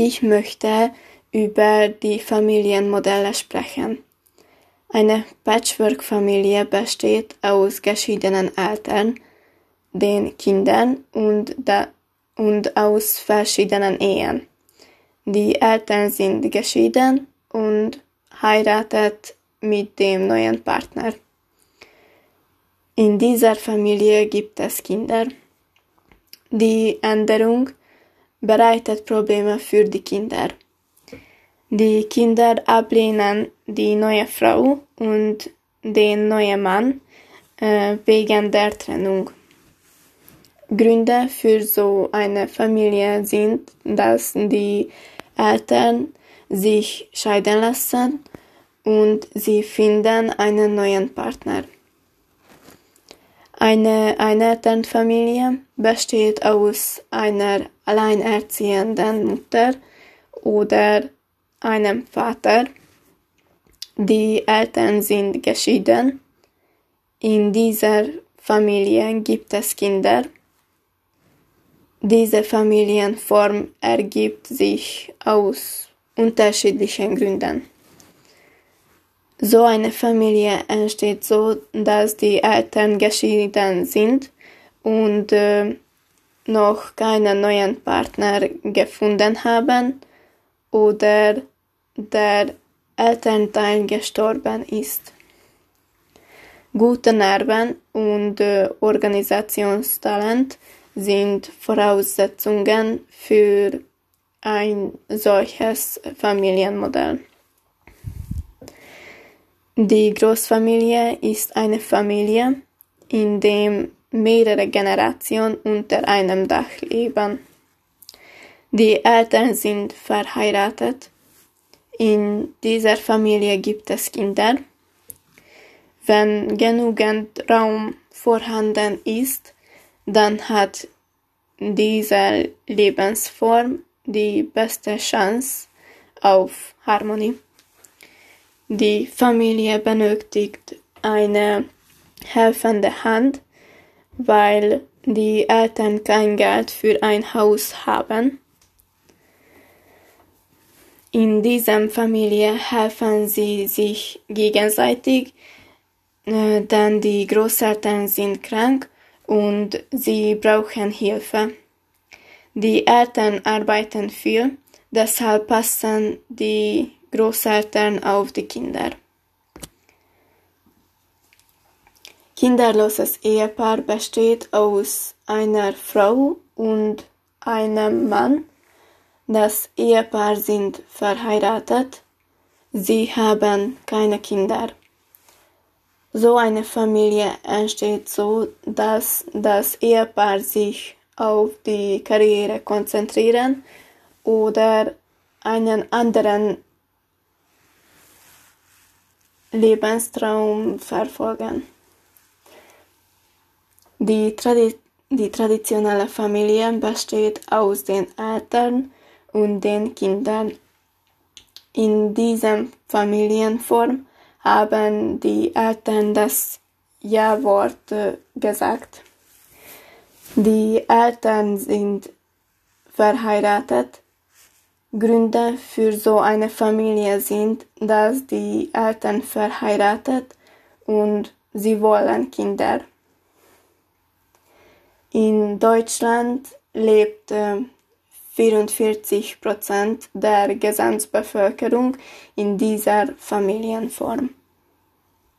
Ich möchte über die Familienmodelle sprechen. Eine Patchwork-Familie besteht aus geschiedenen Eltern, den Kindern und, und aus verschiedenen Ehen. Die Eltern sind geschieden und heiratet mit dem neuen Partner. In dieser Familie gibt es Kinder. Die Änderung bereitet Probleme für die Kinder. Die Kinder ablehnen die neue Frau und den neuen Mann äh, wegen der Trennung. Gründe für so eine Familie sind, dass die Eltern sich scheiden lassen und sie finden einen neuen Partner. Eine Einelternfamilie besteht aus einer alleinerziehenden Mutter oder einem Vater. Die Eltern sind geschieden. In dieser Familie gibt es Kinder. Diese Familienform ergibt sich aus unterschiedlichen Gründen. So eine Familie entsteht so, dass die Eltern geschieden sind und äh, noch keinen neuen Partner gefunden haben oder der Elternteil gestorben ist. Gute Nerven und äh, Organisationstalent sind Voraussetzungen für ein solches Familienmodell. Die Großfamilie ist eine Familie, in der mehrere Generationen unter einem Dach leben. Die Eltern sind verheiratet. In dieser Familie gibt es Kinder. Wenn genügend Raum vorhanden ist, dann hat diese Lebensform die beste Chance auf Harmonie. Die Familie benötigt eine helfende Hand, weil die Eltern kein Geld für ein Haus haben. In dieser Familie helfen sie sich gegenseitig, äh, denn die Großeltern sind krank und sie brauchen Hilfe. Die Eltern arbeiten viel, deshalb passen die Großeltern auf die Kinder. Kinderloses Ehepaar besteht aus einer Frau und einem Mann. Das Ehepaar sind verheiratet. Sie haben keine Kinder. So eine Familie entsteht so, dass das Ehepaar sich auf die Karriere konzentrieren oder einen anderen Lebenstraum verfolgen. Die, Tradi die traditionelle Familie besteht aus den Eltern und den Kindern. In dieser Familienform haben die Eltern das Ja-Wort gesagt. Die Eltern sind verheiratet Gründe für so eine Familie sind, dass die Eltern verheiratet und sie wollen Kinder. In Deutschland lebt 44 Prozent der Gesamtbevölkerung in dieser Familienform.